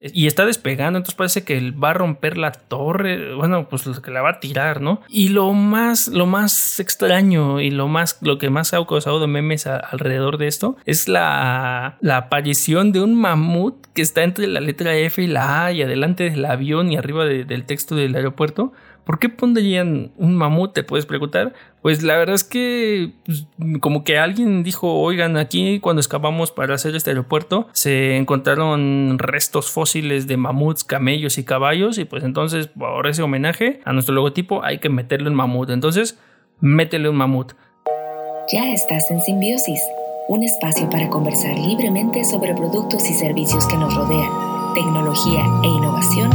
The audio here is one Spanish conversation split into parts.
Y está despegando, entonces parece que va a romper la torre, bueno, pues que la va a tirar, ¿no? Y lo más, lo más extraño y lo más, lo que más ha causado memes alrededor de esto es la aparición de un mamut que está entre la letra F y la A y adelante del avión y arriba del texto del aeropuerto. ¿Por qué pondrían un mamut? Te puedes preguntar. Pues la verdad es que pues, como que alguien dijo, oigan, aquí cuando escapamos para hacer este aeropuerto se encontraron restos fósiles de mamuts, camellos y caballos y pues entonces por ese homenaje a nuestro logotipo hay que meterle un mamut. Entonces, métele un mamut. Ya estás en Simbiosis, un espacio para conversar libremente sobre productos y servicios que nos rodean, tecnología e innovación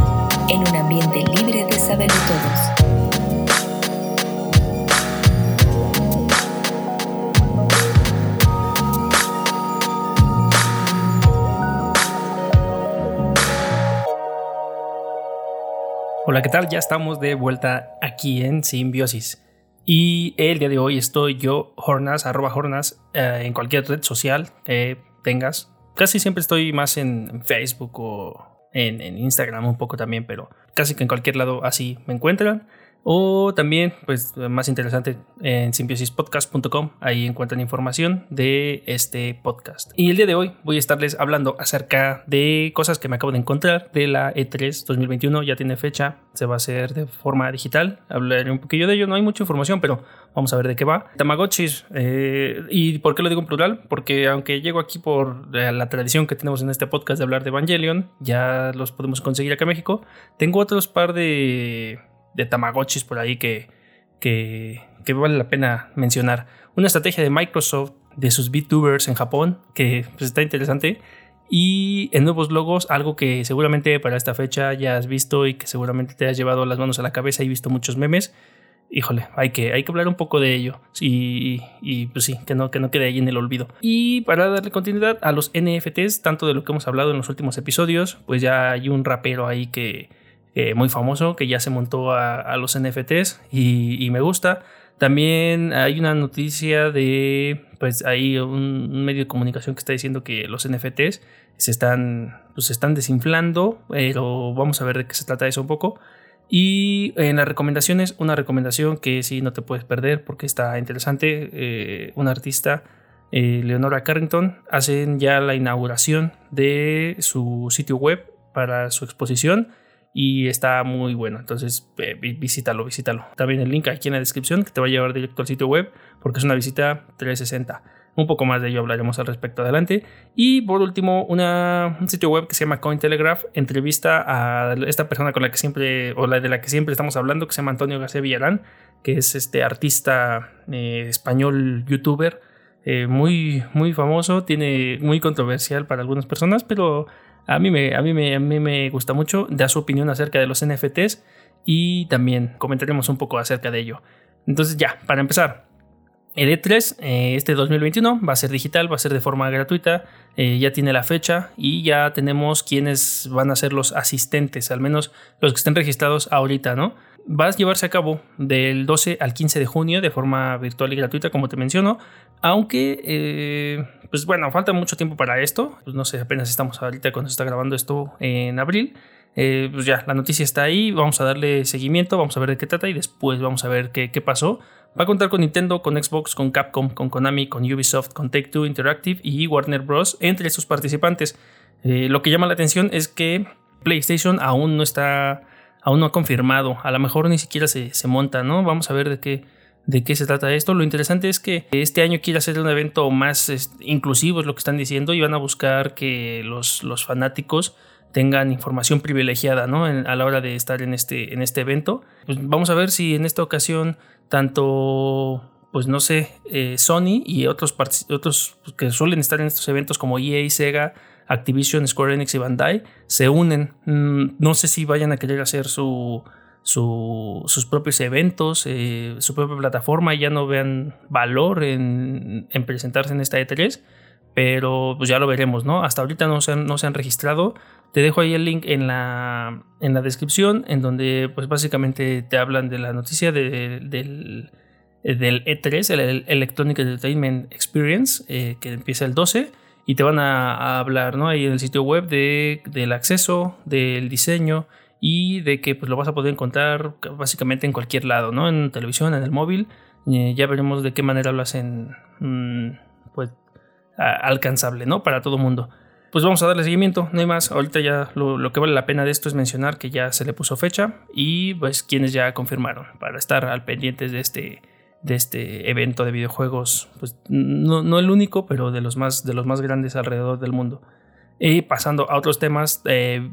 en un Hola, ¿qué tal? Ya estamos de vuelta aquí en Simbiosis. Y el día de hoy estoy yo, Hornas, arroba Hornas, eh, en cualquier red social que tengas. Casi siempre estoy más en Facebook o en, Instagram un poco también, pero casi que en cualquier lado así me encuentran. O también, pues más interesante, en simbiosispodcast.com, ahí encuentran información de este podcast. Y el día de hoy voy a estarles hablando acerca de cosas que me acabo de encontrar de la E3 2021, ya tiene fecha, se va a hacer de forma digital, hablaré un poquillo de ello, no hay mucha información, pero vamos a ver de qué va. Tamagotchis, eh, ¿y por qué lo digo en plural? Porque aunque llego aquí por la tradición que tenemos en este podcast de hablar de Evangelion, ya los podemos conseguir acá en México, tengo otros par de de Tamagotchis por ahí que, que, vale la pena mencionar. Una estrategia de Microsoft de sus VTubers en Japón que pues, está interesante. Y en nuevos logos, algo que seguramente para esta fecha ya has visto y que seguramente te has llevado las manos a la cabeza y visto muchos memes. Híjole, hay que, hay que hablar un poco de ello. Y, y pues sí, que no, que no quede ahí en el olvido. Y para darle continuidad a los NFTs, tanto de lo que hemos hablado en los últimos episodios, pues ya hay un rapero ahí que, eh, muy famoso que ya se montó a, los NFTs y, me gusta. También hay una noticia de, pues hay un, medio de comunicación que está diciendo que los NFTs se están, pues, están desinflando, pero vamos a ver de qué se trata eso un poco. Y en las recomendaciones, una recomendación que sí no te puedes perder porque está interesante, eh, un artista, eh, Leonora Carrington, hacen ya la inauguración de su sitio web para su exposición y está muy bueno. Entonces, eh, visítalo, visítalo. También el link aquí en la descripción que te va a llevar directo al sitio web porque es una visita 360. Un poco más de ello hablaremos al respecto adelante. Y por último, un sitio web que se llama Cointelegraph entrevista a esta persona con la que siempre, o la de la que siempre estamos hablando, que se llama Antonio García Villarán, que es este artista eh, español, youtuber, eh, muy, muy famoso, tiene muy controversial para algunas personas, pero a mí, me, a, mí me, a mí me gusta mucho, da su opinión acerca de los NFTs y también comentaremos un poco acerca de ello. Entonces ya, para empezar, el E3 eh, este 2021 va a ser digital, va a ser de forma gratuita, eh, ya tiene la fecha y ya tenemos quienes van a ser los asistentes, al menos los que estén registrados ahorita, ¿no? Va a llevarse a cabo del 12 al 15 de junio de forma virtual y gratuita, como te menciono, aunque, eh, pues bueno, falta mucho tiempo para esto. Pues no sé, apenas estamos ahorita cuando se está grabando esto en abril. Eh, pues ya, la noticia está ahí, vamos a darle seguimiento, vamos a ver de qué trata y después vamos a ver qué, pasó. Va a contar con Nintendo, con Xbox, con Capcom, con Konami, con Ubisoft, con Take Two Interactive y Warner Bros. entre sus participantes. Eh, lo que llama la atención es que PlayStation aún no está, aún no ha confirmado, a lo mejor ni siquiera se, se monta, ¿no? Vamos a ver de qué, de qué se trata esto. Lo interesante es que este año quiere hacer un evento más inclusivo, es lo que están diciendo, y van a buscar que los, los fanáticos tengan información privilegiada ¿no? a la hora de estar en este, en este evento. Pues vamos a ver si en esta ocasión tanto, pues no sé, eh, Sony y otros, otros que suelen estar en estos eventos como EA, Sega, Activision, Square Enix y Bandai se unen. Mm, no sé si vayan a querer hacer su sus propios eventos, eh, su propia plataforma ya no vean valor en, presentarse en esta E3, pero pues ya lo veremos, ¿no? Hasta ahorita no se han, registrado. Te dejo ahí el link en la, en la descripción, en donde pues básicamente te hablan de la noticia del, del E3, el Electronic Entertainment Experience, eh, que empieza el 12 y te van a, hablar, ¿no? Ahí en el sitio web de, del acceso, del diseño y de que pues, lo vas a poder encontrar básicamente en cualquier lado, ¿no? En televisión, en el móvil. Eh, ya veremos de qué manera lo hacen mm, pues, alcanzable, ¿no? Para todo mundo. Pues vamos a darle seguimiento, no hay más. Ahorita ya lo, lo, que vale la pena de esto es mencionar que ya se le puso fecha y pues quienes ya confirmaron para estar al pendientes de este, de este evento de videojuegos, pues no, no, el único, pero de los más, de los más grandes alrededor del mundo. Pasando a otros temas eh,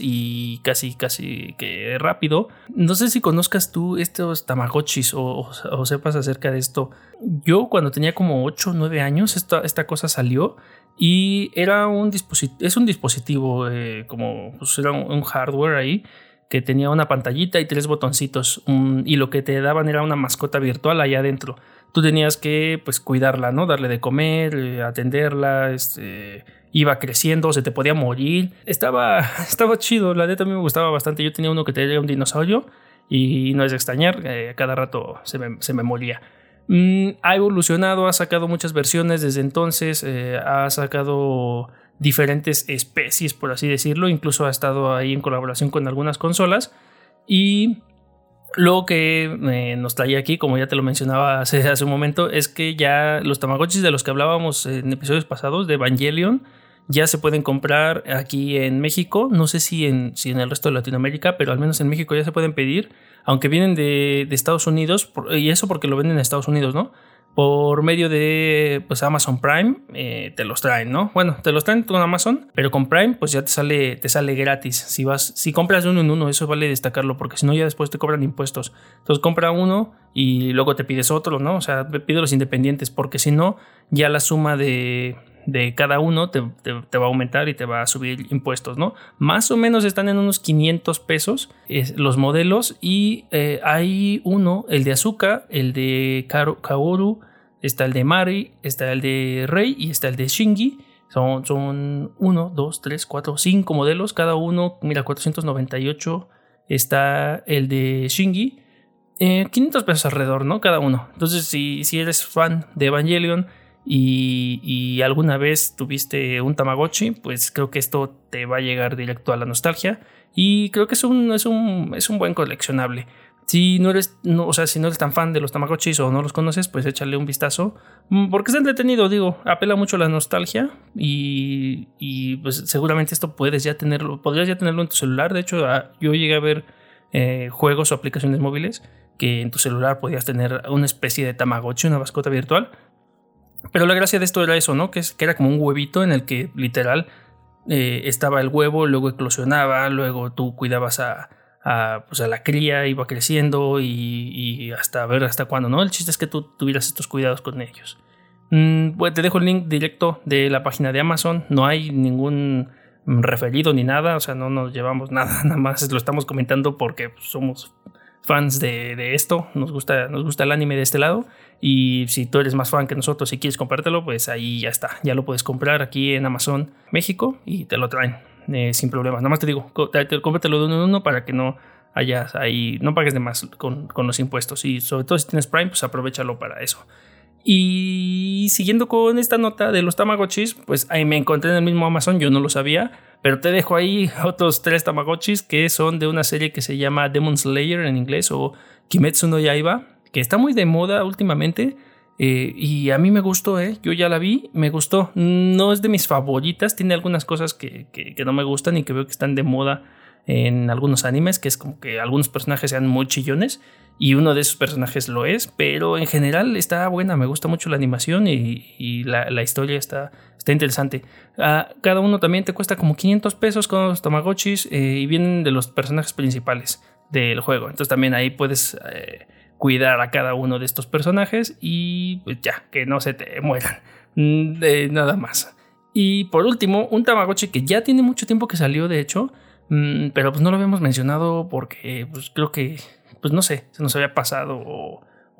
y casi, casi que rápido. No sé si conozcas tú estos Tamagotchis o, o, sepas acerca de esto. Yo cuando tenía como 8 o 9 años, esta, esta cosa salió y era un dispositivo, es un dispositivo eh, como, pues era un hardware ahí que tenía una pantallita y tres botoncitos y lo que te daban era una mascota virtual allá adentro. Tú tenías que pues cuidarla, ¿no? Darle de comer, eh, atenderla, este, iba creciendo, se te podía morir. Estaba, estaba chido, la neta a mí me gustaba bastante. Yo tenía uno que tenía un dinosaurio y no es de extrañar, eh, cada rato se me, se me moría. Mm, ha evolucionado, ha sacado muchas versiones desde entonces, eh, ha sacado diferentes especies, por así decirlo. Incluso ha estado ahí en colaboración con algunas consolas. Y lo que eh, nos trae aquí, como ya te lo mencionaba hace, hace, un momento, es que ya los Tamagotchis de los que hablábamos en episodios pasados de Evangelion ya se pueden comprar aquí en México. No sé si en, si en el resto de Latinoamérica, pero al menos en México ya se pueden pedir, aunque vienen de, de Estados Unidos, y eso porque lo venden en Estados Unidos, ¿no? por medio de pues Amazon Prime eh, te los traen, ¿no? Bueno, te los traen con Amazon, pero con Prime pues ya te sale, te sale gratis. Si vas, si compras uno en uno, eso vale destacarlo, porque si no ya después te cobran impuestos. Entonces compra uno y luego te pides otro, ¿no? O sea, pide los independientes, porque si no, ya la suma de, de cada uno te, va a aumentar y te va a subir impuestos, ¿no? Más o menos están en unos 500 pesos los modelos y eh, hay uno, el de Azúcar, el de Kaoru, Está el de Mari, está el de Rey y está el de Shingi. Son, son 1, 2, 3, 4, 5 modelos. Cada uno, mira, 498 está el de Shingi. 500 eh, pesos alrededor, ¿no? Cada uno. Entonces, si, si eres fan de Evangelion y, alguna vez tuviste un Tamagotchi, pues creo que esto te va a llegar directo a la nostalgia. Y creo que es un, es un, es un buen coleccionable. Si no eres, no, o sea, si no eres tan fan de los Tamagotchis o no los conoces, pues échale un vistazo. Mm, porque es entretenido, digo, apela mucho a la nostalgia y, y pues seguramente esto puedes ya tenerlo, podrías ya tenerlo en tu celular. De hecho, ah, yo llegué a ver eh, juegos o aplicaciones móviles que en tu celular podías tener una especie de Tamagotchi, una mascota virtual. Pero la gracia de esto era eso, ¿no? Que, es, que era como un huevito en el que literal eh, estaba el huevo, luego eclosionaba, luego tú cuidabas a a, pues a la cría, iba creciendo y, hasta ver hasta cuándo, ¿no? El chiste es que tú tuvieras estos cuidados con ellos. Mm, pues te dejo el link directo de la página de Amazon, no hay ningún referido ni nada, o sea, no nos llevamos nada, nada más lo estamos comentando porque somos fans de, esto, nos gusta, nos gusta el anime de este lado y si tú eres más fan que nosotros y quieres comprártelo, pues ahí ya está, ya lo puedes comprar aquí en Amazon México y te lo traen. Eh, sin problemas. Nada más te digo, cómpratelo de uno en uno para que no hayas ahí, no pagues de más con, los impuestos. Y sobre todo si tienes Prime, pues aprovechalo para eso. Y siguiendo con esta nota de los Tamagotchis, pues ahí me encontré en el mismo Amazon, yo no lo sabía, pero te dejo ahí otros tres Tamagotchis que son de una serie que se llama Demon Slayer en inglés o Kimetsu no Yaiba, que está muy de moda últimamente. Eh, y a mí me gustó, ¿eh? Yo ya la vi, me gustó. No es de mis favoritas, tiene algunas cosas que, que, no me gustan y que veo que están de moda en algunos animes, que es como que algunos personajes sean muy chillones y uno de esos personajes lo es, pero en general está buena, me gusta mucho la animación y, la, historia está, está interesante. Cada uno también te cuesta como 500 pesos con los Tamagotchis eh, y vienen de los personajes principales del juego, entonces también ahí puedes... Eh, cuidar a cada uno de estos personajes y pues ya, que no se te mueran. Mm, de nada más. Y por último, un Tamagotchi que ya tiene mucho tiempo que salió, de hecho, mm, pero pues no lo habíamos mencionado porque pues creo que, pues no sé, se nos había pasado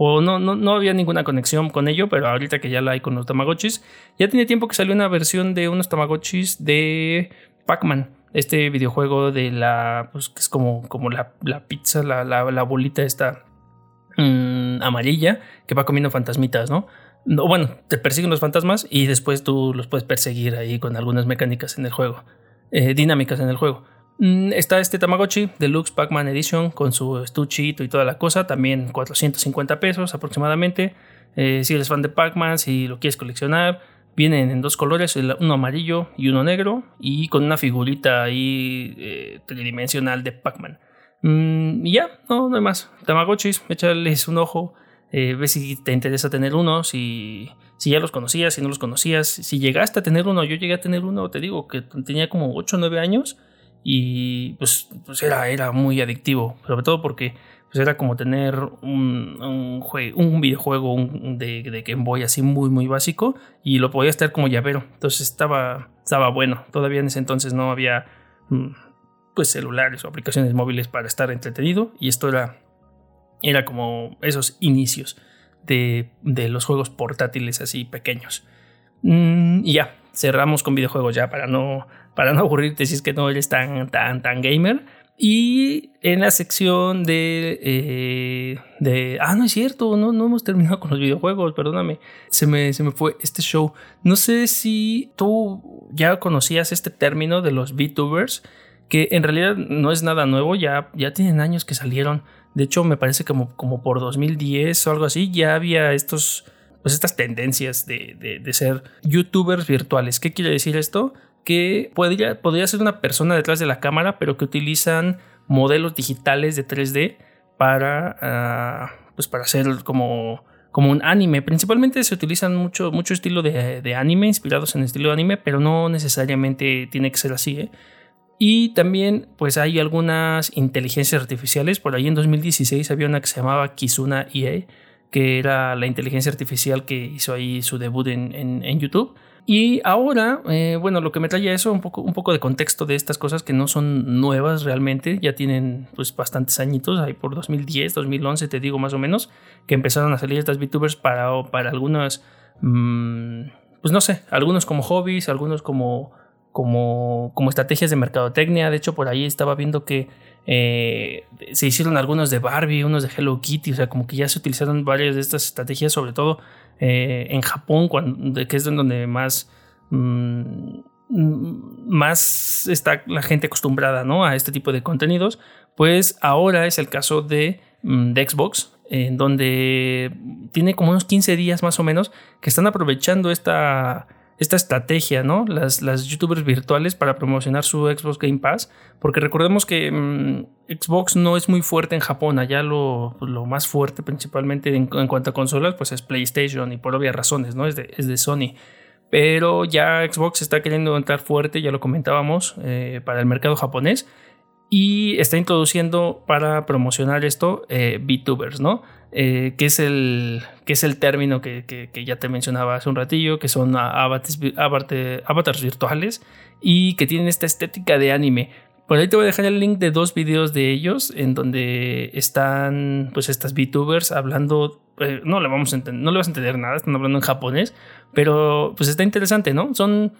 o, no, no, no, había ninguna conexión con ello, pero ahorita que ya la hay con los Tamagotchis, ya tiene tiempo que salió una versión de unos Tamagotchis de Pac-Man. Este videojuego de la, pues que es como, como la, la pizza, la, la, la bolita esta Mm, amarilla que va comiendo fantasmitas, ¿no? No, bueno, te persiguen los fantasmas y después tú los puedes perseguir ahí con algunas mecánicas en el juego, eh, dinámicas en el juego. Mm, está este Tamagotchi Deluxe Pac-Man Edition con su estuchito y toda la cosa, también 450 pesos aproximadamente. Eh, si eres fan de Pac-Man, si lo quieres coleccionar, vienen en dos colores, uno amarillo y uno negro, y con una figurita ahí eh, tridimensional de Pac-Man. Mm, y ya, no, no hay más. Tamagotchis, échales un ojo, eh, ve si te interesa tener uno, si, si ya los conocías, si no los conocías, si llegaste a tener uno, yo llegué a tener uno, te digo que tenía como 8 o 9 años y pues, pues era, era muy adictivo, sobre todo porque pues era como tener un, un, videojuego de, de, Game Boy así muy muy básico y lo podías tener como llavero, entonces estaba, estaba bueno, todavía en ese entonces no había mm, pues celulares o aplicaciones móviles para estar entretenido y esto era, era como esos inicios de, de los juegos portátiles así pequeños. Mm, y ya, cerramos con videojuegos ya para no para no aburrirte si es que no eres tan, tan, tan gamer. Y en la sección de, eh, de... Ah, no es cierto, no, no hemos terminado con los videojuegos, perdóname. Se me, se me fue este show. No sé si tú ya conocías este término de los VTubers, que en realidad no es nada nuevo, ya, ya tienen años que salieron. De hecho, me parece como, como por 2010 o algo así, ya había estos, pues estas tendencias de, de, de ser youtubers virtuales. ¿Qué quiere decir esto? que podría, podría ser una persona detrás de la cámara, pero que utilizan modelos digitales de 3D para, ah, pues para hacer como, como un anime. Principalmente se utilizan mucho, mucho estilo de, anime, inspirados en estilo de anime, pero no necesariamente tiene que ser así. ¿eh? Y también pues hay algunas inteligencias artificiales. Por ahí en 2016 había una que se llamaba Kizuna EA, que era la inteligencia artificial que hizo ahí su debut en, en YouTube. Y ahora, eh, bueno, lo que me trae eso, un poco, un poco de contexto de estas cosas que no son nuevas realmente, ya tienen pues bastantes añitos, ahí por 2010, 2011 te digo más o menos, que empezaron a salir estas VTubers para, para algunas, mm, pues no sé, algunos como hobbies, algunos como, como, como estrategias de mercadotecnia, de hecho por ahí estaba viendo que eh, se hicieron algunos de Barbie, unos de Hello Kitty, o sea, como que ya se utilizaron varias de estas estrategias, sobre todo eh, en Japón, que es donde más, mm, más está la gente acostumbrada ¿no? a este tipo de contenidos, pues ahora es el caso de, mm, de Xbox, en donde tiene como unos 15 días más o menos que están aprovechando esta esta estrategia, ¿no? Las, las youtubers virtuales para promocionar su Xbox Game Pass, porque recordemos que mm, Xbox no es muy fuerte en Japón, allá lo, lo más fuerte principalmente en, cuanto a consolas, pues es PlayStation y por obvias razones, ¿no? Es de, es de Sony. Pero ya Xbox está queriendo entrar fuerte, ya lo comentábamos, eh, para el mercado japonés y está introduciendo para promocionar esto eh, VTubers, ¿no? Eh, que, es el, que es el término que, ya te mencionaba hace un ratillo, que son avatars, virtuales y que tienen esta estética de anime. Por ahí te voy a dejar el link de dos videos de ellos en donde están pues estas VTubers hablando, eh, no, le vamos a no le vas a entender nada, están hablando en japonés, pero pues está interesante, ¿no? Son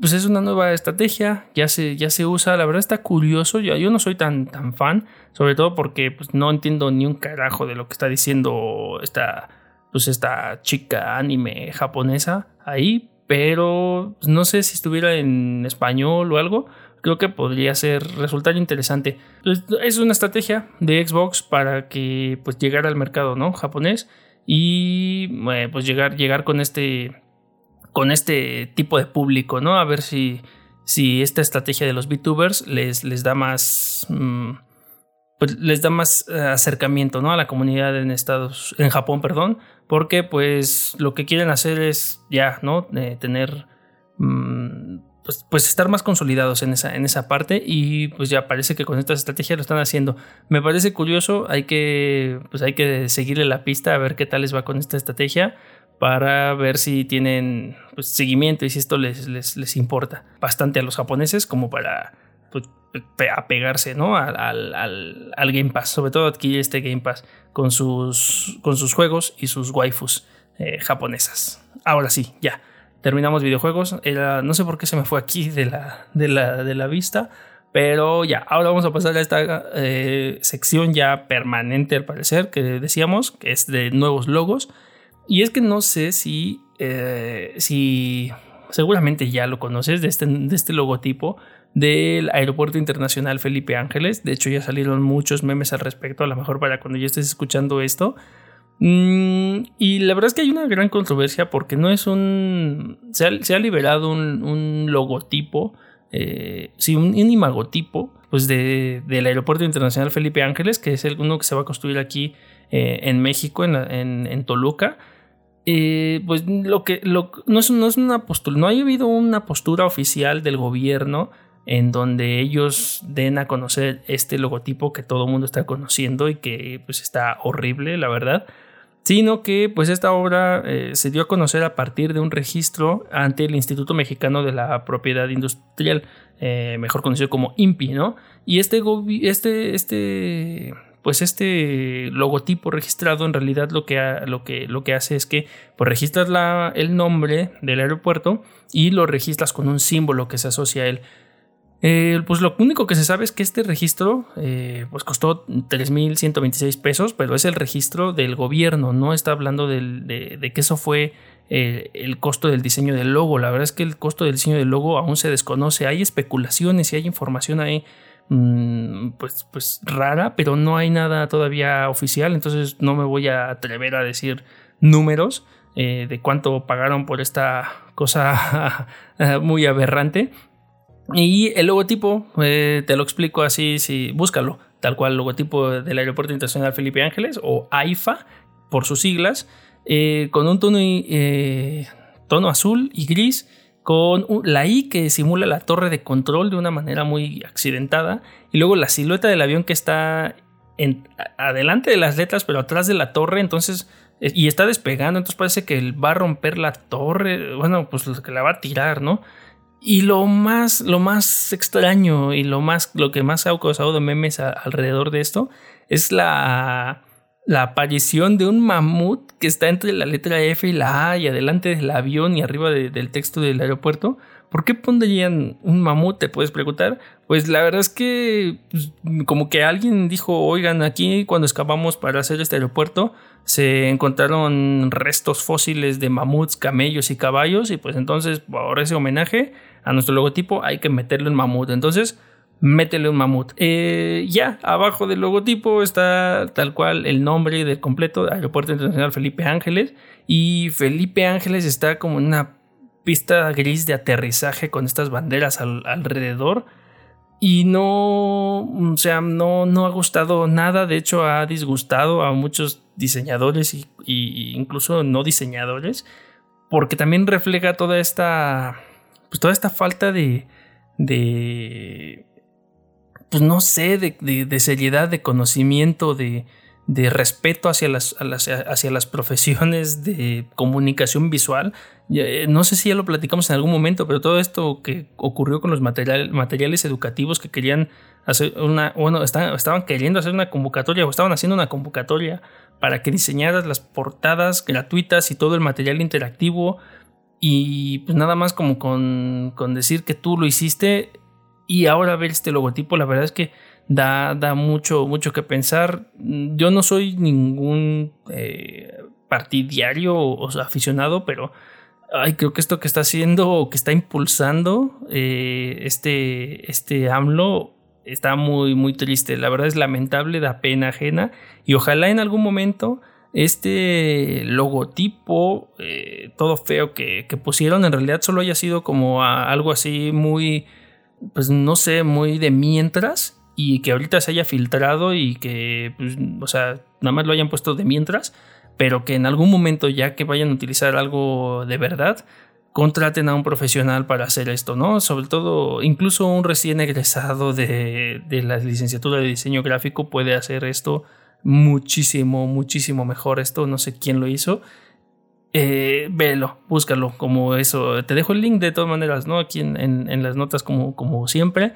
pues es una nueva estrategia, ya se, ya se usa, la verdad está curioso, yo, yo no soy tan, tan fan, sobre todo porque pues, no entiendo ni un carajo de lo que está diciendo esta, pues, esta chica anime japonesa ahí, pero pues, no sé si estuviera en español o algo, creo que podría ser, resultar interesante. Pues, es una estrategia de Xbox para que pues llegar al mercado ¿no? japonés y eh, pues llegar, llegar con este con este tipo de público, ¿no? A ver si, si esta estrategia de los VTubers les, les da más. Mm, pues les da más eh, acercamiento ¿no? a la comunidad en Estados en Japón perdón porque pues lo que quieren hacer es ya no tener mm, pues, pues, estar más consolidados en esa, en esa parte y pues ya parece que con estas estrategias lo están haciendo me parece curioso hay que pues hay que seguirle la pista a ver qué tal les va con esta estrategia para ver si tienen pues, seguimiento y si esto les, les, importa bastante a los japoneses como para pues, apegarse ¿no? al, al, al, Game Pass, sobre todo adquirir este Game Pass con sus, con sus juegos y sus waifus eh, japonesas. Ahora sí, ya, terminamos videojuegos. No sé por qué se me fue aquí de la, de la, de la vista, pero ya, ahora vamos a pasar a esta eh, sección ya permanente al parecer que decíamos, que es de nuevos logos. Y es que no sé si, eh, si seguramente ya lo conoces de este, de este logotipo del Aeropuerto Internacional Felipe Ángeles. De hecho, ya salieron muchos memes al respecto, a lo mejor para cuando ya estés escuchando esto. Mm, y la verdad es que hay una gran controversia porque no es un... Se ha, liberado un, logotipo, eh, sí, un, imagotipo, pues de, del Aeropuerto Internacional Felipe Ángeles, que es el uno que se va a construir aquí eh, en México, en, Toluca. Eh, pues lo que no, es, no es una postura, no ha habido una postura oficial del gobierno en donde ellos den a conocer este logotipo que todo el mundo está conociendo y que pues está horrible, la verdad sino que pues esta obra eh, se dio a conocer a partir de un registro ante el Instituto Mexicano de la Propiedad Industrial, eh, mejor conocido como INPI, ¿no? Y este, este, este, pues este logotipo registrado en realidad lo que, lo que, lo que hace es que pues registras la, el nombre del aeropuerto y lo registras con un símbolo que se asocia a él. Eh, pues lo único que se sabe es que este registro eh, pues costó 3.126 pesos, pero es el registro del gobierno, no está hablando de, que eso fue eh, el costo del diseño del logo. La verdad es que el costo del diseño del logo aún se desconoce. Hay especulaciones y hay información ahí pues, pues rara, pero no hay nada todavía oficial, entonces no me voy a atrever a decir números. de cuánto pagaron por esta cosa muy aberrante, y el logotipo, eh, te lo explico así, si búscalo, tal cual, logotipo del Aeropuerto Internacional Felipe Ángeles o AIFA por sus siglas, eh, con un tono, eh, tono azul y gris, con la I que simula la torre de control de una manera muy accidentada, y luego la silueta del avión que está adelante de las letras, pero atrás de la torre, entonces y está despegando, entonces parece que va a romper la torre, bueno, pues que la va a tirar, ¿no? Y lo más, lo más extraño y lo más, lo que más ha causado memes alrededor de esto es la, la aparición de un mamut que está entre la letra F y la A y adelante del avión y arriba del texto del aeropuerto. ¿Por qué pondrían un mamut? Te puedes preguntar. Pues la verdad es que pues, como que alguien dijo, oigan, aquí cuando excavamos para hacer este aeropuerto se encontraron restos fósiles de mamuts, camellos y caballos y pues entonces por ese homenaje a nuestro logotipo hay que meterle un mamut. Entonces, métele un mamut. Eh, ya, abajo del logotipo está tal cual el nombre del completo, Aeropuerto Internacional Felipe Ángeles. Y Felipe Ángeles está como una pista gris de aterrizaje con estas banderas alrededor. Y no, o sea, no, no ha gustado nada. De hecho, ha disgustado a muchos diseñadores y, y incluso no diseñadores. Porque también refleja toda esta pues toda esta falta de pues no sé, de, seriedad, de conocimiento, de, de respeto hacia las, hacia las profesiones de comunicación visual. Eh, no sé si ya lo platicamos en algún momento, pero todo esto que ocurrió con los materiales educativos que querían hacer una, bueno, estaban, estaban queriendo hacer una convocatoria o estaban haciendo una convocatoria para que diseñaras las portadas gratuitas y todo el material interactivo y pues nada más como con, decir que tú lo hiciste y ahora ver este logotipo, la verdad es que da, da mucho, mucho que pensar. Yo no soy ningún eh, partidario o, aficionado, pero ay, creo que esto que está haciendo o que está impulsando eh, este, este AMLO está muy, muy triste. La verdad es lamentable, da pena ajena y ojalá en algún momento este logotipo eh, todo feo que, pusieron en realidad solo haya sido como algo así muy, pues no sé, muy de mientras y que ahorita se haya filtrado y que, pues, o sea, nada más lo hayan puesto de mientras, pero que en algún momento ya que vayan a utilizar algo de verdad, contraten a un profesional para hacer esto, ¿no? Sobre todo, incluso un recién egresado de, de la licenciatura de diseño gráfico puede hacer esto muchísimo, muchísimo mejor esto. No sé quién lo hizo. Eh, velo, búscalo como eso. Te dejo el link de todas maneras, ¿no? Aquí en, las notas como, como siempre.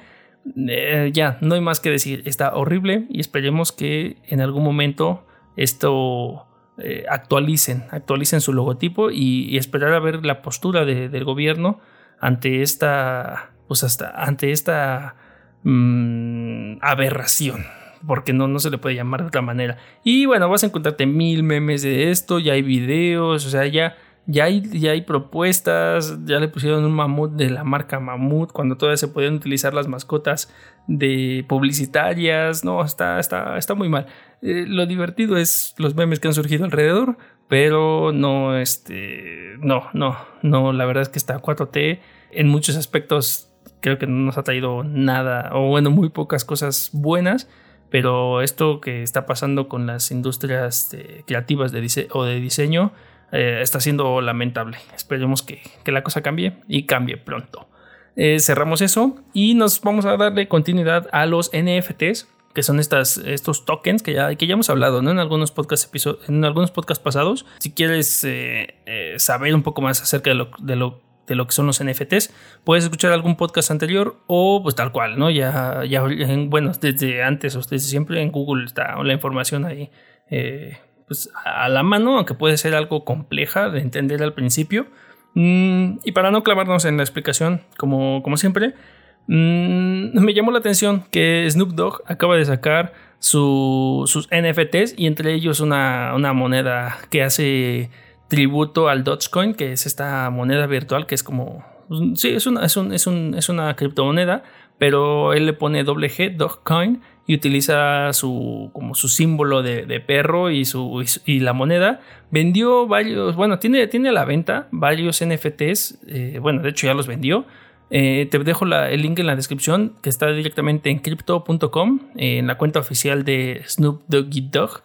Eh, ya, no hay más que decir. Está horrible y esperemos que en algún momento esto eh, actualicen, actualicen su logotipo y, esperar a ver la postura del gobierno ante esta, pues hasta, ante esta mm, aberración porque no, no se le puede llamar de otra manera. Y bueno, vas a encontrarte mil memes de esto, ya hay videos, o sea, ya, ya, hay, ya hay propuestas, ya le pusieron un mamut de la marca Mamut, cuando todavía se podían utilizar las mascotas de publicitarias, no, está, está, está muy mal. Eh, lo divertido es los memes que han surgido alrededor, pero no, este, no, no, no, la verdad es que está 4T en muchos aspectos creo que no nos ha traído nada, o bueno, muy pocas cosas buenas, pero esto que está pasando con las industrias eh, creativas de o de diseño eh, está siendo lamentable. Esperemos que, la cosa cambie y cambie pronto. Eh, cerramos eso y nos vamos a darle continuidad a los NFTs que son estas, estos tokens que ya, que ya hemos hablado ¿no? en, algunos podcast en algunos podcasts pasados. Si quieres saber un poco más acerca de lo, de lo de lo que son los NFTs, puedes escuchar algún podcast anterior o pues tal cual, ¿no? Ya, ya bueno, desde antes o desde siempre en Google está la información ahí eh, pues a la mano, aunque puede ser algo compleja de entender al principio. Mm, y para no clavarnos en la explicación, como, como siempre, mm, me llamó la atención que Snoop Dogg acaba de sacar sus NFTs y entre ellos una, una moneda que hace tributo al Dogecoin, que es esta moneda virtual que es como. Sí, es una, es, un, es, un, es una criptomoneda, pero él le pone doble G, Dogecoin, y utiliza su, como su símbolo de, perro y, su, y, la moneda. Vendió varios, bueno, tiene, tiene a la venta varios NFTs, eh, bueno, de hecho ya los vendió. Eh, te dejo el link en la descripción que está directamente en crypto.com, en la cuenta oficial de Snoop Doggy Dog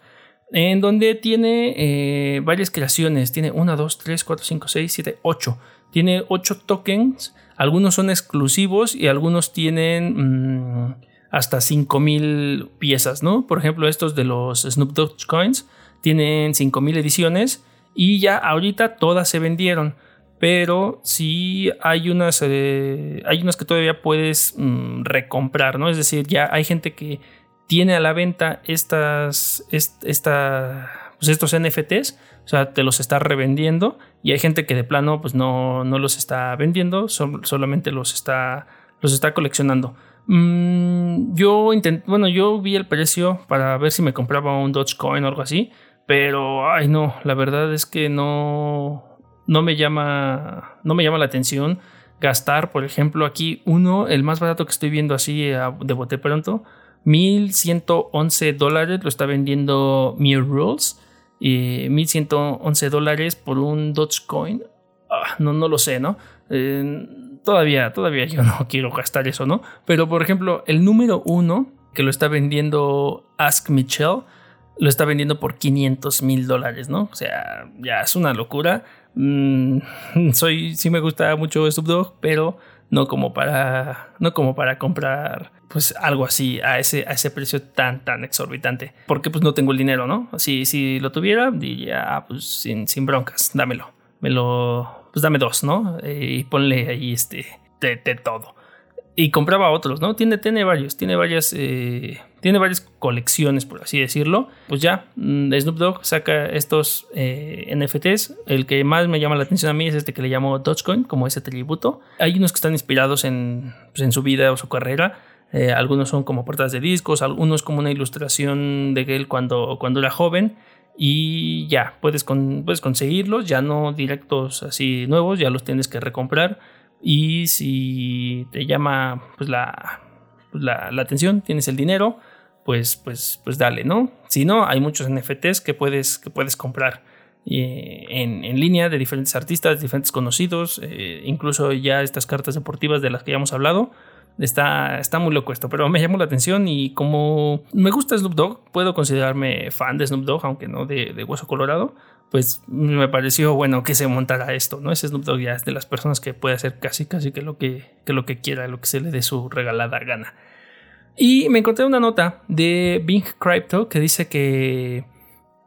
en donde tiene eh, varias creaciones. Tiene 1, 2, 3, 4, 5, 6, 7, 8. Tiene 8 tokens. Algunos son exclusivos y algunos tienen mmm, hasta 5000 piezas, ¿no? Por ejemplo, estos de los Snoop Dogg Coins tienen 5000 ediciones y ya ahorita todas se vendieron. Pero sí hay unas, eh, hay unas que todavía puedes mmm, recomprar, ¿no? Es decir, ya hay gente que tiene a la venta estas, esta, pues estos NFTs, o sea, te los está revendiendo y hay gente que de plano pues no, no los está vendiendo, solamente los está, los está coleccionando. Mm, yo bueno, yo vi el precio para ver si me compraba un Dogecoin o algo así, pero ay no, la verdad es que no, no me llama, no me llama la atención gastar, por ejemplo, aquí uno, el más barato que estoy viendo así de bote pronto, 1111 dólares lo está vendiendo Mere Rules. Y 1111 dólares por un Dogecoin. Ah, no, no lo sé, ¿no? Eh, todavía, todavía yo no quiero gastar eso, ¿no? Pero por ejemplo, el número uno que lo está vendiendo Ask Michelle lo está vendiendo por 500 mil dólares, ¿no? O sea, ya es una locura. Mm, soy, sí me gusta mucho Dog, pero no como para, no como para comprar pues algo así a ese, a ese precio tan, tan exorbitante. Porque pues no tengo el dinero, ¿no? Si, si lo tuviera, diría, ah, pues sin, sin broncas, dámelo. Me lo, pues dame dos, ¿no? Eh, y ponle ahí este, de, todo. Y compraba otros, ¿no? Tiene, tiene varios, tiene varias, eh, tiene varias colecciones, por así decirlo. Pues ya, mm, Snoop Dogg saca estos eh, NFTs. El que más me llama la atención a mí es este que le llamo Dogecoin, como ese tributo. Hay unos que están inspirados en, pues, en su vida o su carrera eh, algunos son como portadas de discos, algunos como una ilustración de él cuando, cuando era joven. Y ya, puedes, puedes conseguirlos, ya no directos así nuevos, ya los tienes que recomprar. Y si te llama pues, la, pues, la, atención, tienes el dinero, pues, pues, pues dale, ¿no? Si no, hay muchos NFTs que puedes, que puedes comprar eh, en, en, línea de diferentes artistas, diferentes conocidos, eh, incluso ya estas cartas deportivas de las que ya hemos hablado Está, está muy loco esto, pero me llamó la atención y como me gusta Snoop Dogg, puedo considerarme fan de Snoop Dogg, aunque no de, de Hueso Colorado, pues me pareció bueno que se montara esto, ¿no? Ese Snoop Dogg ya es de las personas que puede hacer casi casi que lo que, que lo que quiera, lo que se le dé su regalada gana. Y me encontré una nota de Bing Crypto que dice que,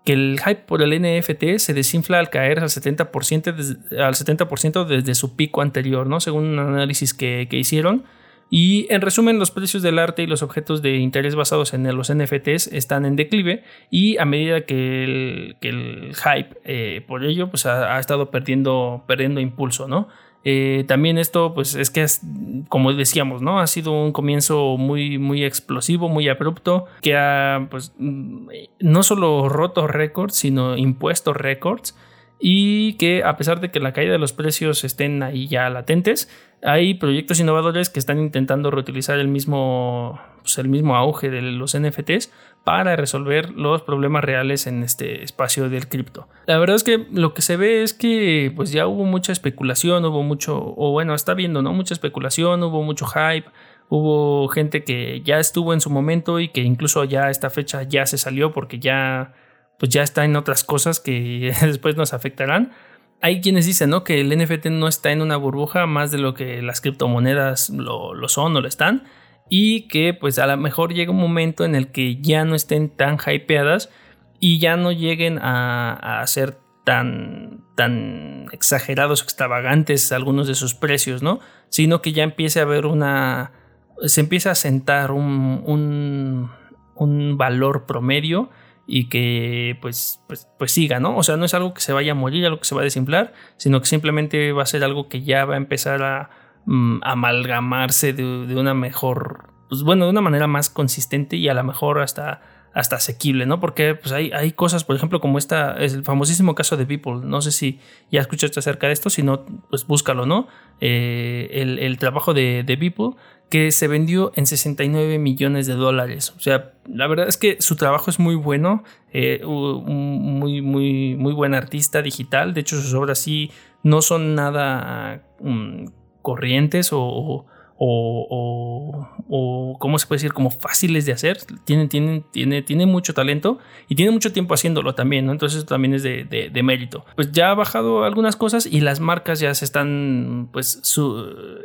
que el hype por el NFT se desinfla al caer al 70%, desde, al 70 desde su pico anterior, ¿no? Según un análisis que, que hicieron. Y en resumen, los precios del arte y los objetos de interés basados en los NFTs están en declive y a medida que el, hype eh, por ello pues ha, estado perdiendo, perdiendo impulso, ¿no? Eh, también esto, pues es que, como decíamos, ¿no? Ha sido un comienzo muy, muy explosivo, muy abrupto, que ha, pues, mm, no solo roto récords, sino impuesto récords y que a pesar de que la caída de los precios estén ahí ya latentes, hay proyectos innovadores que están intentando reutilizar el mismo, pues, el mismo auge de los NFTs para resolver los problemas reales en este espacio del cripto. La verdad es que lo que se ve es que pues ya hubo mucha especulación, hubo mucho, o bueno, está viendo, ¿no? Mucha especulación, hubo mucho hype, hubo gente que ya estuvo en su momento y que incluso ya a esta fecha ya se salió porque ya pues ya está en otras cosas que después nos afectarán. Hay quienes dicen ¿no? que el NFT no está en una burbuja más de lo que las criptomonedas lo, son o lo están y que pues a lo mejor llega un momento en el que ya no estén tan hypeadas y ya no lleguen a, ser tan, tan exagerados, extravagantes algunos de sus precios, ¿no? Sino que ya empiece a haber una... se empieza a sentar un, un valor promedio y que pues, pues, pues, siga, ¿no? O sea, no es algo que se vaya a morir, algo que se va a desinflar, sino que simplemente va a ser algo que ya va a empezar a mm, amalgamarse de, una mejor, pues bueno, de una manera más consistente y a lo mejor hasta hasta asequible, ¿no? Porque pues hay, hay cosas, por ejemplo, como esta, es el famosísimo caso de People, no sé si ya escuchaste acerca de esto, si no, pues búscalo, ¿no? Eh, el, trabajo de, de People, que se vendió en 69 millones de dólares. O sea, la verdad es que su trabajo es muy bueno, eh, muy, muy, muy buen artista digital. De hecho, sus obras sí no son nada mm, corrientes o, o, ¿cómo se puede decir? Como fáciles de hacer. Tiene, tiene, tiene, tiene mucho talento y tiene mucho tiempo haciéndolo también, ¿no? Entonces también es de, de, mérito. Pues ya ha bajado algunas cosas y las marcas ya se están pues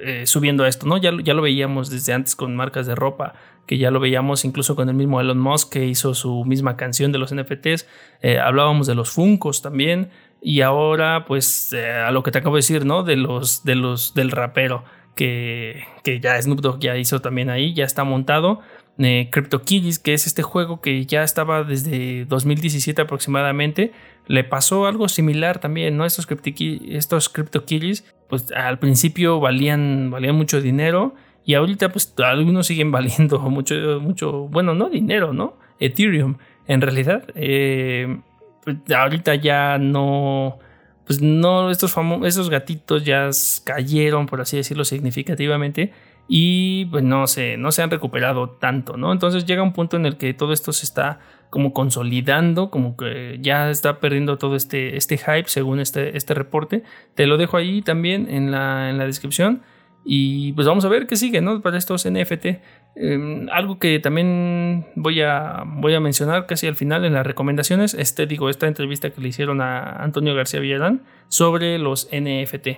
eh, subiendo a esto, ¿no? Ya, ya lo veíamos desde antes con marcas de ropa que ya lo veíamos incluso con el mismo Elon Musk que hizo su misma canción de los NFTs, eh, hablábamos de los Funcos también y ahora pues eh, a lo que te acabo de decir, ¿no? De los, de los, del rapero que, ya Snoop Dogg ya hizo también ahí, ya está montado. Eh, CryptoKitties, que es este juego que ya estaba desde 2017 aproximadamente, le pasó algo similar también, ¿no? Estos, estos CryptoKitties, pues al principio valían, valían mucho dinero y ahorita pues algunos siguen valiendo mucho, mucho, bueno, no dinero, ¿no? Ethereum, en realidad. Eh, pues, ahorita ya no pues no, estos, famosos, gatitos ya cayeron, por así decirlo, significativamente y pues no se, no se han recuperado tanto, ¿no? Entonces llega un punto en el que todo esto se está como consolidando, como que ya está perdiendo todo este, este hype según este, este reporte. Te lo dejo ahí también en la, en la descripción. Y pues vamos a ver qué sigue, ¿no? Para estos NFT. Em, algo que también voy a, voy a mencionar casi al final en las recomendaciones, este, digo, esta entrevista que le hicieron a Antonio García Villarán sobre los NFT.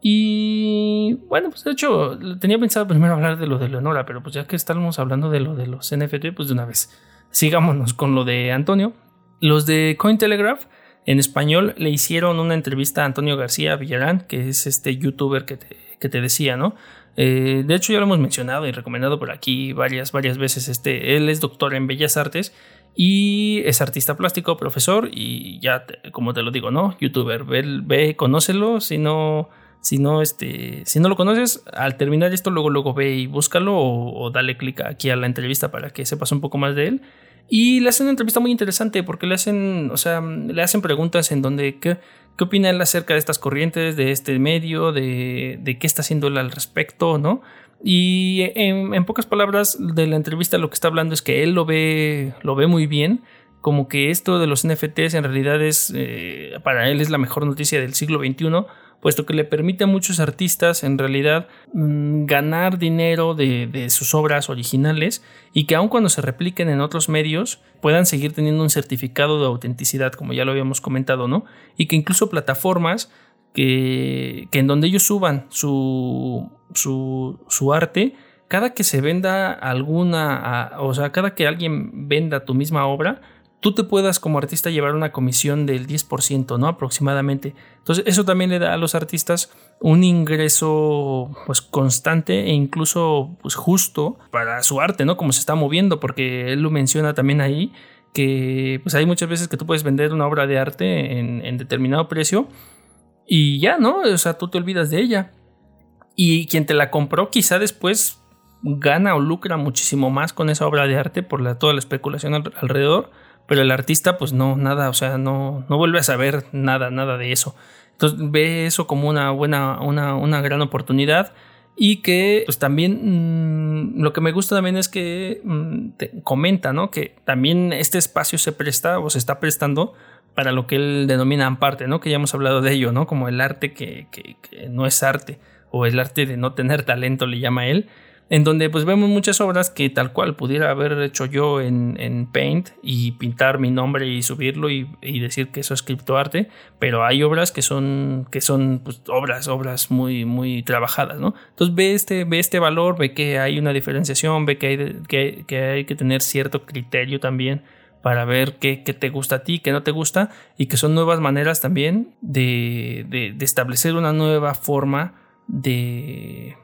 Y bueno, pues de hecho tenía pensado primero hablar de lo de Leonora, pero pues ya que estamos hablando de lo de los NFT, pues de una vez sigámonos con lo de Antonio. Los de Cointelegraph en español le hicieron una entrevista a Antonio García Villarán, que es este youtuber que te que te decía, ¿no? Eh, de hecho, ya lo hemos mencionado y recomendado por aquí varias, varias veces. Este, él es doctor en Bellas Artes y es artista plástico, profesor y ya, como te lo digo, ¿no? Youtuber, ve, ve conócelo, si no, si no, este, si no lo conoces, al terminar esto, luego, luego ve y búscalo o, o dale clic aquí a la entrevista para que sepas un poco más de él. Y le hacen una entrevista muy interesante porque le hacen, o sea, le hacen preguntas en donde, ¿qué, qué opina él acerca de estas corrientes, de este medio, de, de qué está haciendo él al respecto, ¿no? Y en, pocas palabras de la entrevista lo que está hablando es que él lo ve, lo ve muy bien, como que esto de los NFTs en realidad es, eh, para él es la mejor noticia del siglo XXI, puesto que le permite a muchos artistas en realidad mm, ganar dinero de, sus obras originales y que aun cuando se repliquen en otros medios puedan seguir teniendo un certificado de autenticidad, como ya lo habíamos comentado, ¿no? Y que incluso plataformas que, que en donde ellos suban su, su, su arte, cada que se venda alguna, o sea, cada que alguien venda tu misma obra, tú te puedas como artista llevar una comisión del 10%, ¿no? Aproximadamente. Entonces, eso también le da a los artistas un ingreso pues constante e incluso pues justo para su arte, ¿no? Como se está moviendo, porque él lo menciona también ahí, que pues hay muchas veces que tú puedes vender una obra de arte en, determinado precio y ya, ¿no? O sea, tú te olvidas de ella. y quien te la compró quizá después gana o lucra muchísimo más con esa obra de arte por la, toda la especulación alrededor, pero el artista pues no, nada, o sea, no, no vuelve a saber nada, nada de eso. Entonces ve eso como una buena, una, una gran oportunidad y que pues también mm, lo que me gusta también es que mm, comenta, ¿no? Que también este espacio se presta o se está prestando para lo que él denomina amparte, ¿no? Que ya hemos hablado de ello, ¿no? Como el arte que, que, que no es arte o el arte de no tener talento le llama él en donde pues vemos muchas obras que tal cual pudiera haber hecho yo en, Paint y pintar mi nombre y subirlo y, decir que eso es criptoarte, pero hay obras que son, que son pues, obras, obras muy, muy trabajadas, ¿no? Entonces ve este, ve este valor, ve que hay una diferenciación, ve que hay que, hay que tener cierto criterio también para ver qué, te gusta a ti, qué no te gusta, y que son nuevas maneras también de, de establecer una nueva forma de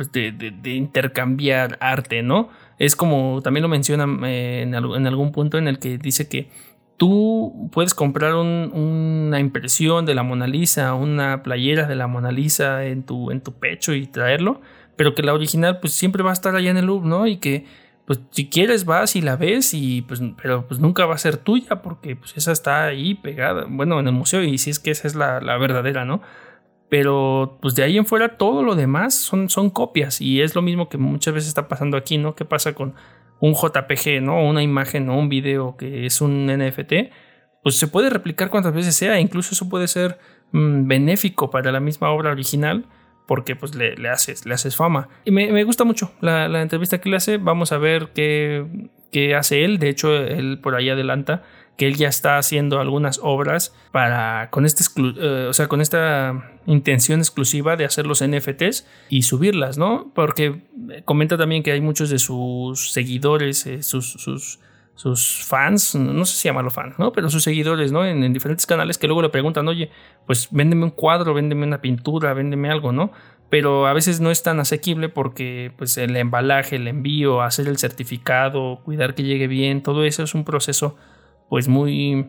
pues, de, intercambiar arte, ¿no? Es como también lo menciona eh, en, algún punto en el que dice que tú puedes comprar una impresión de la Mona Lisa, una playera de la Mona Lisa en tu, en tu pecho y traerlo, pero que la original pues siempre va a estar allá en el Louvre, ¿no? Y que pues si quieres vas y la ves y pues pero pues nunca va a ser tuya porque pues esa está ahí pegada, bueno, en el museo y si es que esa es la, la verdadera, ¿no? Pero pues de ahí en fuera todo lo demás son, son copias y es lo mismo que muchas veces está pasando aquí, ¿no? ¿Qué pasa con un JPG, ¿no? Una imagen o un video que es un NFT, pues se puede replicar cuantas veces sea, incluso eso puede ser mm, benéfico para la misma obra original porque pues le, le, haces, le haces fama. Y me, me gusta mucho la, la, entrevista que le hace, vamos a ver qué, qué hace él, de hecho él por ahí adelanta que él ya está haciendo algunas obras para con este eh, o sea, con esta intención exclusiva de hacer los NFTs y subirlas, ¿no? Porque comenta también que hay muchos de sus seguidores, eh, sus, sus, sus, fans, no sé si llamarlo fans, ¿no? Pero sus seguidores, ¿no? En, diferentes canales que luego le preguntan, oye, pues véndeme un cuadro, véndeme una pintura, véndeme algo, ¿no? Pero a veces no es tan asequible porque pues el embalaje, el envío, hacer el certificado, cuidar que llegue bien, todo eso es un proceso pues muy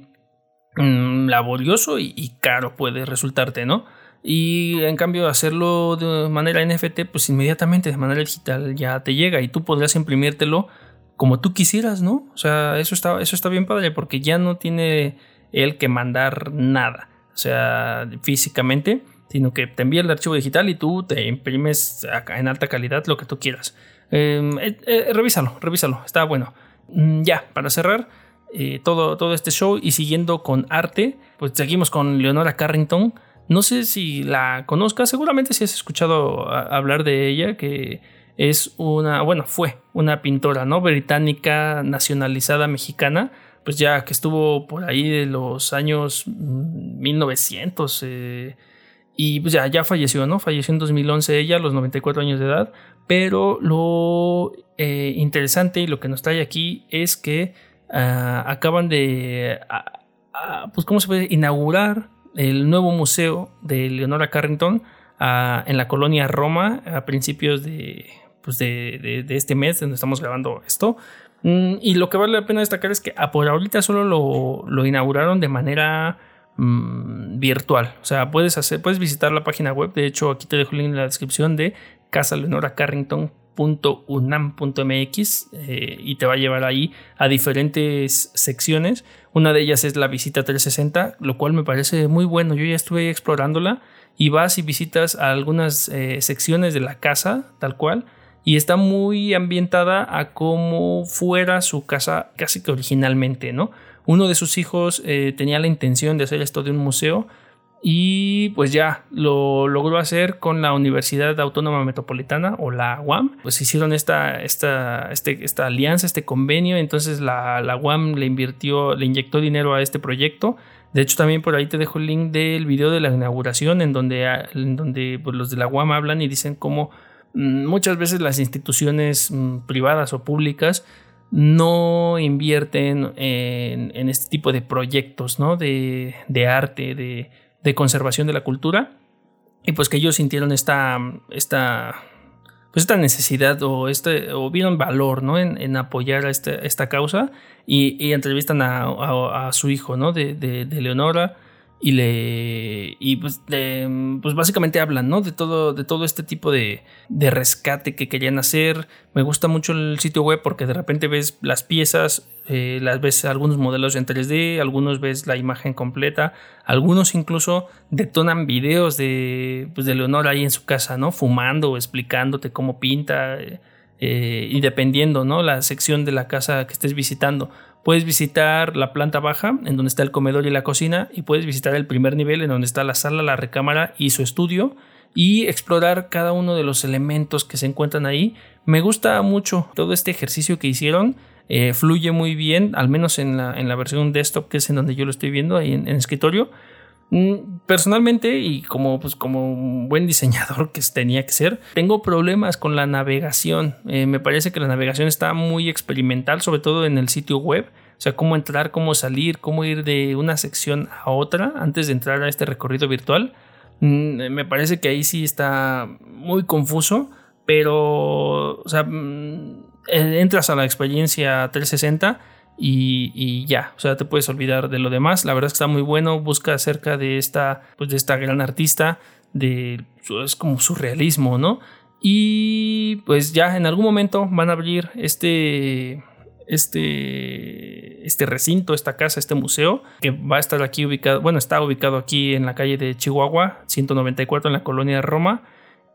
mm, laborioso y, caro puede resultarte, ¿no? Y en cambio hacerlo de manera NFT, pues inmediatamente de manera digital ya te llega y tú podrías imprimírtelo como tú quisieras, ¿no? O sea, eso está, eso está bien padre porque ya no tiene él que mandar nada, o sea, físicamente, sino que te envía el archivo digital y tú te imprimes en alta calidad lo que tú quieras. Em, eh, eh, revísalo, revísalo, está bueno. Mm, ya, para cerrar, eh, todo, todo este show y siguiendo con arte, pues seguimos con Leonora Carrington. No sé si la conozcas, seguramente si has escuchado hablar de ella, que es una, bueno, fue una pintora, ¿no? Británica, nacionalizada mexicana, pues ya que estuvo por ahí de los años 1900 mm, eh, y pues ya, ya falleció, ¿no? Falleció en 2011 ella, a los 94 años de edad, pero lo eh, interesante y lo que nos trae aquí es que Ah, acaban de, ah, ah, pues, ¿cómo se puede? Inaugurar el nuevo museo de Leonora Carrington en la colonia Roma a principios de, pues de, este mes donde estamos grabando esto. Mm, y lo que vale la pena destacar es que por ahorita solo lo, inauguraron de manera mm, virtual. O sea, puedes, hacer, puedes visitar la página web. De hecho, aquí te dejo el link en la descripción de Casa Leonora Carrington .unam.mx eh, y te va a llevar ahí a diferentes secciones. Una de ellas es la visita 360, lo cual me parece muy bueno. Yo ya estuve explorándola y vas y visitas a algunas eh, secciones de la casa, tal cual, y está muy ambientada a como fuera su casa casi que originalmente, ¿no? Uno de sus hijos eh, tenía la intención de hacer esto de un museo y pues ya lo logró hacer con la Universidad Autónoma Metropolitana o la UAM. Pues hicieron esta, esta, este, esta alianza, este convenio, entonces la, la, UAM le invirtió, le inyectó dinero a este proyecto. De hecho, también por ahí te dejo el link del video de la inauguración en donde, en donde pues, los de la UAM hablan y dicen cómo mm, muchas veces las instituciones mm, privadas o públicas no invierten en, en, este tipo de proyectos, ¿no? De, de arte, de, de conservación de la cultura y pues que ellos sintieron esta, esta, pues esta necesidad o, este, o vieron valor ¿no? en, apoyar a esta causa y, entrevistan a, su hijo ¿no? de, de, Leonora y le y pues, pues básicamente hablan no de todo de todo este tipo de, de, rescate que querían hacer. Me gusta mucho el sitio web porque de repente ves las piezas eh, las ves algunos modelos en 3D algunos ves la imagen completa algunos incluso detonan videos de pues de Leonor ahí en su casa no fumando explicándote cómo pinta eh, y dependiendo no la sección de la casa que estés visitando Puedes visitar la planta baja, en donde está el comedor y la cocina, y puedes visitar el primer nivel, en donde está la sala, la recámara y su estudio, y explorar cada uno de los elementos que se encuentran ahí. Me gusta mucho todo este ejercicio que hicieron. Eh, fluye muy bien, al menos en la, en la versión desktop, que es en donde yo lo estoy viendo, ahí en, en escritorio. Mm, personalmente y como, pues, como un buen diseñador que tenía que ser, tengo problemas con la navegación. Eh, me parece que la navegación está muy experimental, sobre todo en el sitio web. O sea, cómo entrar, cómo salir, cómo ir de una sección a otra antes de entrar a este recorrido virtual. Mm, me parece que ahí sí está muy confuso, pero, o sea, mm, entras a la experiencia 360 y, ya, o sea, te puedes olvidar de lo demás. La verdad es que está muy bueno, busca acerca de esta, pues de esta gran artista, de, es como surrealismo, ¿no? Y pues ya en algún momento van a abrir este, este, este recinto, esta casa, este museo, que va a estar aquí ubicado, bueno, está ubicado aquí en la calle de Chihuahua, 194 en la colonia Roma.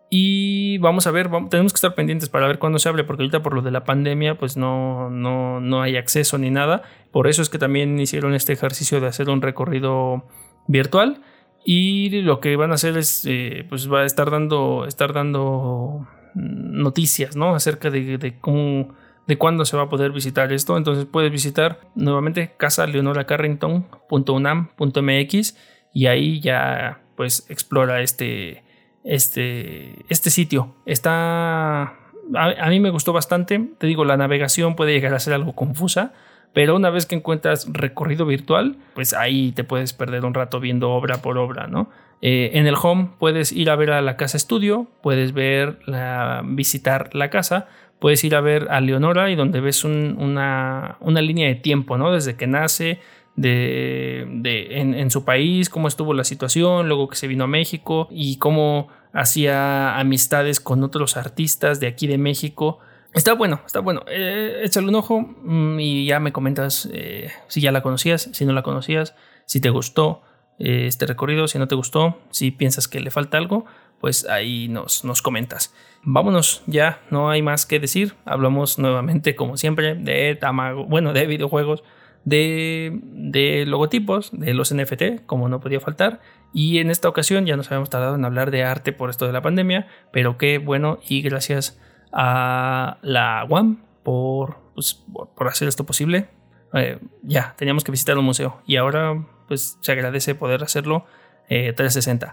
Y vamos a ver, tenemos que estar pendientes para ver cuándo se abre, porque ahorita por lo de la pandemia, pues no, no, no hay acceso ni nada. Por eso es que también hicieron este ejercicio de hacer un recorrido virtual. Y lo que van a hacer es, eh, pues va a estar dando, estar dando noticias, ¿no? Acerca de, de cómo, de cuándo se va a poder visitar esto. Entonces puedes visitar nuevamente casa leonoracarrington.unam.mx y ahí ya, pues explora este este, este sitio. Está... A, mí me gustó bastante. Te digo, la navegación puede llegar a ser algo confusa, pero una vez que encuentras recorrido virtual, pues ahí te puedes perder un rato viendo obra por obra, ¿no? Eh, en el home puedes ir a ver a la casa estudio, puedes ver la, visitar la casa, puedes ir a ver a Leonora y donde ves una, una, línea de tiempo, ¿no? Desde que nace, de, de en, en, su país, cómo estuvo la situación, luego que se vino a México y cómo hacía amistades con otros artistas de aquí de México. Está bueno, está bueno. Eh, échale un ojo mm, y ya me comentas eh, si ya la conocías, si no la conocías, si te gustó eh, este recorrido, si no te gustó, si piensas que le falta algo, pues ahí nos, nos comentas. Vámonos, ya no hay más que decir. Hablamos nuevamente, como siempre, de Tamago, bueno, de videojuegos de, logotipos, de los NFT, como no podía faltar. Y en esta ocasión ya nos habíamos tardado en hablar de arte por esto de la pandemia, pero qué bueno y gracias a la UAM por, pues, por hacer esto posible. Eh, ya, teníamos que visitar un museo y ahora pues se agradece poder hacerlo 360. Eh,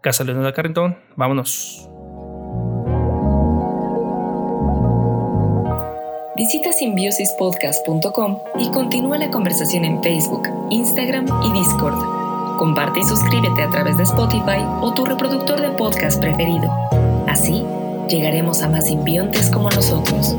Casa Leonardo Carrington, vámonos. Visita simbiosispodcast.com y continúa la conversación en Facebook, Instagram y Discord. Comparte y suscríbete a través de Spotify o tu reproductor de podcast preferido. Así, llegaremos a más simbiontes como nosotros.